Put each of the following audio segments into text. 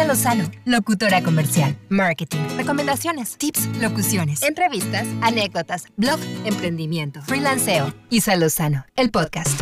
Isa Lozano, locutora comercial, marketing, recomendaciones, tips, locuciones, entrevistas, anécdotas, blog, emprendimiento, freelanceo. Isa Lozano, el podcast.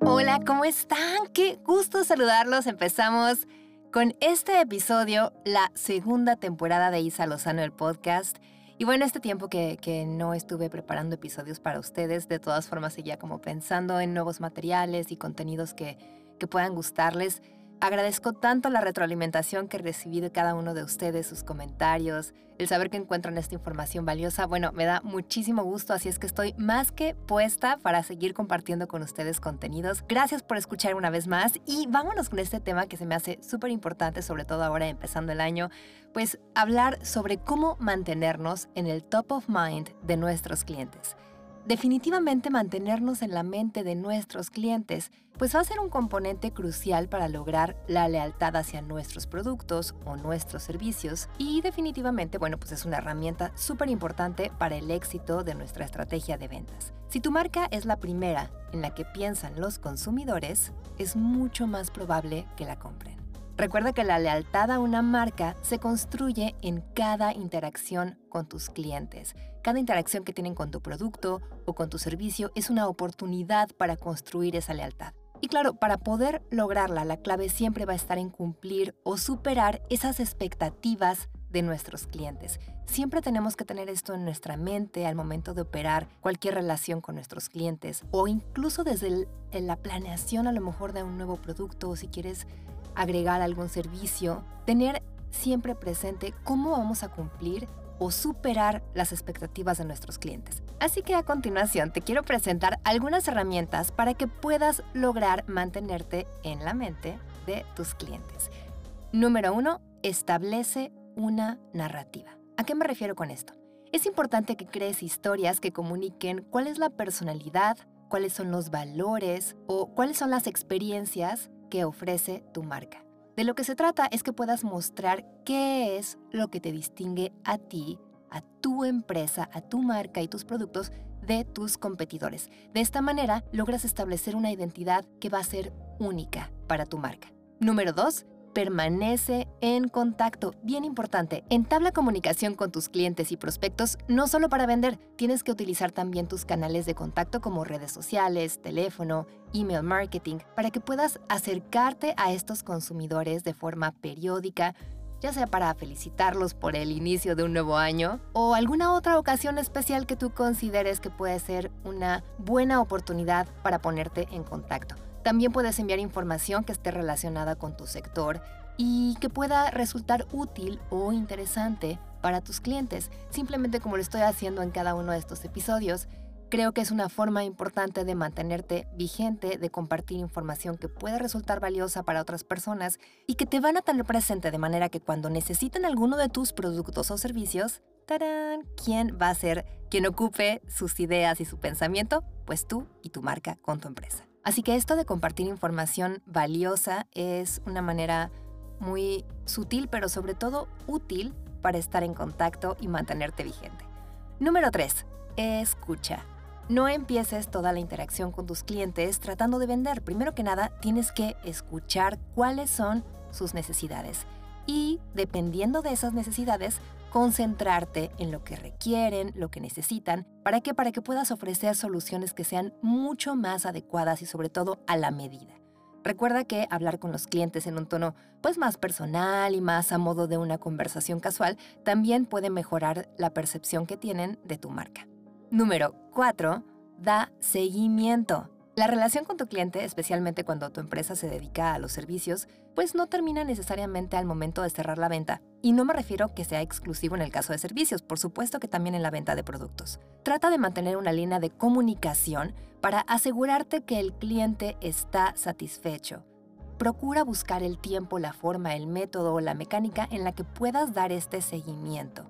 Hola, ¿cómo están? Qué gusto saludarlos. Empezamos con este episodio, la segunda temporada de Isa Lozano, el podcast. Y bueno, este tiempo que, que, no estuve preparando episodios para ustedes, de todas formas seguía como pensando en nuevos materiales y contenidos que, que puedan gustarles. Agradezco tanto la retroalimentación que recibí de cada uno de ustedes, sus comentarios, el saber que encuentran esta información valiosa. Bueno, me da muchísimo gusto, así es que estoy más que puesta para seguir compartiendo con ustedes contenidos. Gracias por escuchar una vez más y vámonos con este tema que se me hace súper importante, sobre todo ahora empezando el año, pues hablar sobre cómo mantenernos en el top of mind de nuestros clientes definitivamente mantenernos en la mente de nuestros clientes, pues va a ser un componente crucial para lograr la lealtad hacia nuestros productos o nuestros servicios y definitivamente, bueno, pues es una herramienta súper importante para el éxito de nuestra estrategia de ventas. Si tu marca es la primera en la que piensan los consumidores, es mucho más probable que la compren. Recuerda que la lealtad a una marca se construye en cada interacción con tus clientes. Cada interacción que tienen con tu producto o con tu servicio es una oportunidad para construir esa lealtad. Y claro, para poder lograrla, la clave siempre va a estar en cumplir o superar esas expectativas de nuestros clientes. Siempre tenemos que tener esto en nuestra mente al momento de operar cualquier relación con nuestros clientes o incluso desde la planeación a lo mejor de un nuevo producto o si quieres agregar algún servicio, tener siempre presente cómo vamos a cumplir o superar las expectativas de nuestros clientes. Así que a continuación te quiero presentar algunas herramientas para que puedas lograr mantenerte en la mente de tus clientes. Número uno, establece una narrativa. ¿A qué me refiero con esto? Es importante que crees historias que comuniquen cuál es la personalidad, cuáles son los valores o cuáles son las experiencias que ofrece tu marca. De lo que se trata es que puedas mostrar qué es lo que te distingue a ti, a tu empresa, a tu marca y tus productos de tus competidores. De esta manera logras establecer una identidad que va a ser única para tu marca. Número 2 permanece en contacto. Bien importante, entabla comunicación con tus clientes y prospectos no solo para vender, tienes que utilizar también tus canales de contacto como redes sociales, teléfono, email marketing, para que puedas acercarte a estos consumidores de forma periódica, ya sea para felicitarlos por el inicio de un nuevo año o alguna otra ocasión especial que tú consideres que puede ser una buena oportunidad para ponerte en contacto. También puedes enviar información que esté relacionada con tu sector y que pueda resultar útil o interesante para tus clientes, simplemente como lo estoy haciendo en cada uno de estos episodios. Creo que es una forma importante de mantenerte vigente, de compartir información que puede resultar valiosa para otras personas y que te van a tener presente de manera que cuando necesiten alguno de tus productos o servicios, ¡tarán! ¿Quién va a ser quien ocupe sus ideas y su pensamiento? Pues tú y tu marca con tu empresa. Así que esto de compartir información valiosa es una manera muy sutil, pero sobre todo útil para estar en contacto y mantenerte vigente. Número 3. Escucha. No empieces toda la interacción con tus clientes tratando de vender. Primero que nada, tienes que escuchar cuáles son sus necesidades. Y dependiendo de esas necesidades, concentrarte en lo que requieren, lo que necesitan, ¿para qué? Para que puedas ofrecer soluciones que sean mucho más adecuadas y sobre todo a la medida. Recuerda que hablar con los clientes en un tono pues más personal y más a modo de una conversación casual también puede mejorar la percepción que tienen de tu marca. Número 4. Da seguimiento. La relación con tu cliente, especialmente cuando tu empresa se dedica a los servicios, pues no termina necesariamente al momento de cerrar la venta. Y no me refiero que sea exclusivo en el caso de servicios, por supuesto que también en la venta de productos. Trata de mantener una línea de comunicación para asegurarte que el cliente está satisfecho. Procura buscar el tiempo, la forma, el método o la mecánica en la que puedas dar este seguimiento.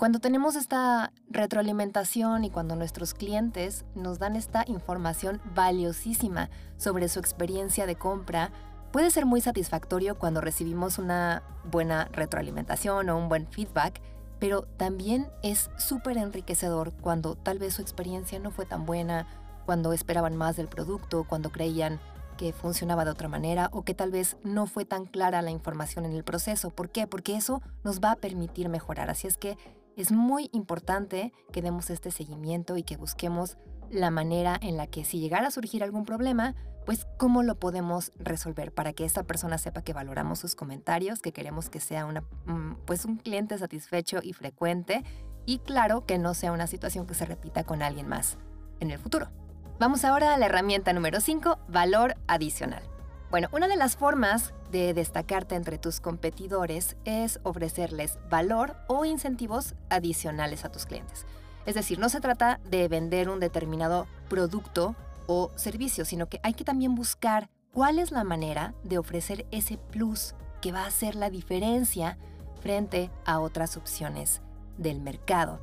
Cuando tenemos esta retroalimentación y cuando nuestros clientes nos dan esta información valiosísima sobre su experiencia de compra, puede ser muy satisfactorio cuando recibimos una buena retroalimentación o un buen feedback, pero también es súper enriquecedor cuando tal vez su experiencia no fue tan buena cuando esperaban más del producto, cuando creían que funcionaba de otra manera o que tal vez no fue tan clara la información en el proceso. ¿Por qué? Porque eso nos va a permitir mejorar. Así es que es muy importante que demos este seguimiento y que busquemos la manera en la que si llegara a surgir algún problema, pues cómo lo podemos resolver para que esta persona sepa que valoramos sus comentarios, que queremos que sea una, mm, pues un cliente satisfecho y frecuente y claro que no sea una situación que se repita con alguien más en el futuro. Vamos ahora a la herramienta número 5, valor adicional. Bueno, una de las formas de destacarte entre tus competidores es ofrecerles valor o incentivos adicionales a tus clientes. Es decir, no se trata de vender un determinado producto o servicio, sino que hay que también buscar cuál es la manera de ofrecer ese plus que va a hacer la diferencia frente a otras opciones del mercado.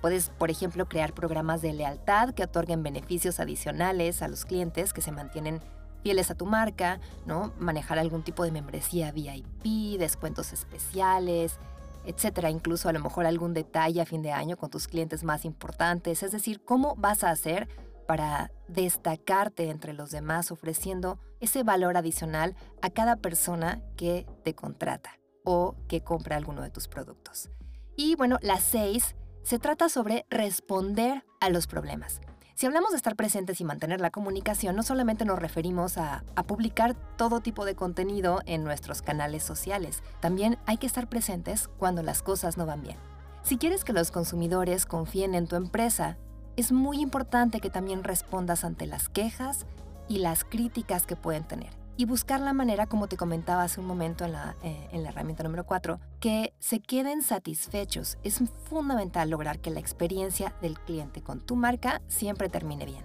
Puedes, por ejemplo, crear programas de lealtad que otorguen beneficios adicionales a los clientes que se mantienen fieles a tu marca, ¿no? Manejar algún tipo de membresía VIP, descuentos especiales, etcétera, incluso a lo mejor algún detalle a fin de año con tus clientes más importantes, es decir, cómo vas a hacer para destacarte entre los demás ofreciendo ese valor adicional a cada persona que te contrata o que compra alguno de tus productos. Y bueno, las seis se trata sobre responder a los problemas. Si hablamos de estar presentes y mantener la comunicación, no solamente nos referimos a, publicar todo tipo de contenido en nuestros canales sociales, también hay que estar presentes cuando las cosas no van bien. Si quieres que los consumidores confíen en tu empresa, es muy importante que también respondas ante las quejas y las críticas que pueden tener y buscar la manera, como te comentaba hace un momento en la, eh, en la herramienta número 4, que se queden satisfechos. Es fundamental lograr que la experiencia del cliente con tu marca siempre termine bien.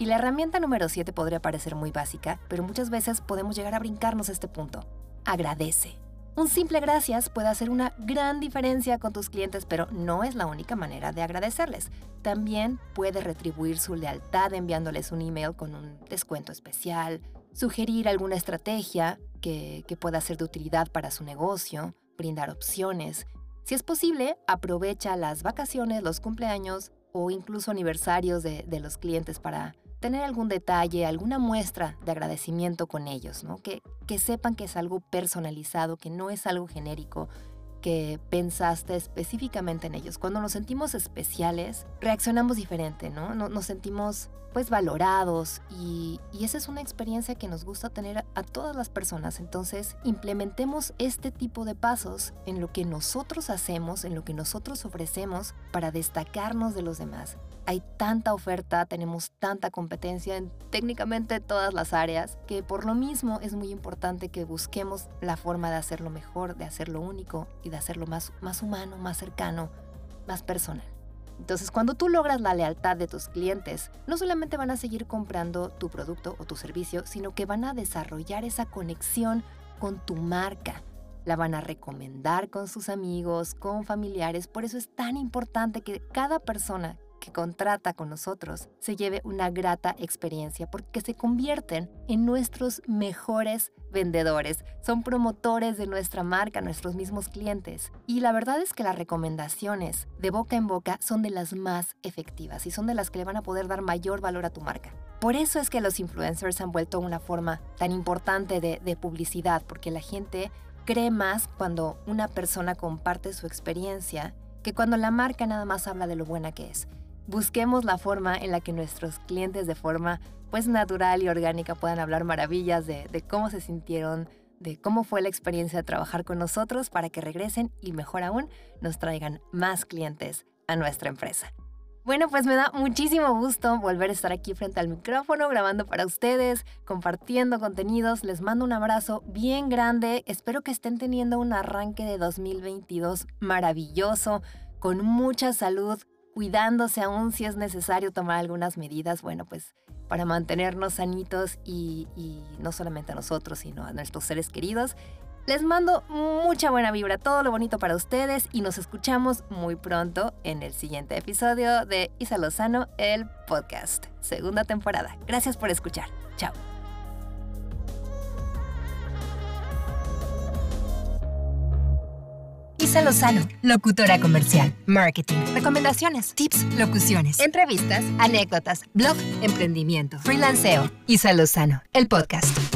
Y la herramienta número 7 podría parecer muy básica, pero muchas veces podemos llegar a brincarnos este punto. Agradece. Un simple gracias puede hacer una gran diferencia con tus clientes, pero no es la única manera de agradecerles. También puede retribuir su lealtad enviándoles un email con un descuento especial, sugerir alguna estrategia que, pueda ser de utilidad para su negocio, brindar opciones. Si es posible, aprovecha las vacaciones, los cumpleaños o incluso aniversarios de, los clientes para tener algún detalle, alguna muestra de agradecimiento con ellos, ¿no? que, que sepan que es algo personalizado, que no es algo genérico, que pensaste específicamente en ellos. Cuando nos sentimos especiales, reaccionamos diferente, ¿no? Nos sentimos pues valorados y, esa es una experiencia que nos gusta tener a, todas las personas. Entonces, implementemos este tipo de pasos en lo que nosotros hacemos, en lo que nosotros ofrecemos para destacarnos de los demás. Hay tanta oferta, tenemos tanta competencia en técnicamente todas las áreas, que por lo mismo es muy importante que busquemos la forma de hacerlo mejor, de hacerlo único y de hacerlo más, más humano, más cercano, más personal. Entonces, cuando tú logras la lealtad de tus clientes, no solamente van a seguir comprando tu producto o tu servicio, sino que van a desarrollar esa conexión con tu marca. La van a recomendar con sus amigos, con familiares. Por eso es tan importante que cada persona que contrata con nosotros se lleve una grata experiencia porque se convierten en nuestros mejores vendedores, son promotores de nuestra marca, nuestros mismos clientes. Y la verdad es que las recomendaciones de boca en boca son de las más efectivas y son de las que le van a poder dar mayor valor a tu marca. Por eso es que los influencers han vuelto una forma tan importante de, de publicidad, porque la gente cree más cuando una persona comparte su experiencia que cuando la marca nada más habla de lo buena que es busquemos la forma en la que nuestros clientes de forma pues natural y orgánica puedan hablar maravillas de, de cómo se sintieron, de cómo fue la experiencia de trabajar con nosotros para que regresen y mejor aún nos traigan más clientes a nuestra empresa. Bueno, pues me da muchísimo gusto volver a estar aquí frente al micrófono, grabando para ustedes, compartiendo contenidos. Les mando un abrazo bien grande. Espero que estén teniendo un arranque de 2022 maravilloso, con mucha salud, cuidándose aún si es necesario tomar algunas medidas, bueno, pues para mantenernos sanitos y, no solamente a nosotros, sino a nuestros seres queridos. Les mando mucha buena vibra, todo lo bonito para ustedes y nos escuchamos muy pronto en el siguiente episodio de Isa Lozano, el podcast, segunda temporada. Gracias por escuchar. Chao. Isa Lozano, locutora comercial, marketing, recomendaciones, tips, locuciones, entrevistas, anécdotas, blog, emprendimiento, freelanceo. Isa Lozano, el podcast.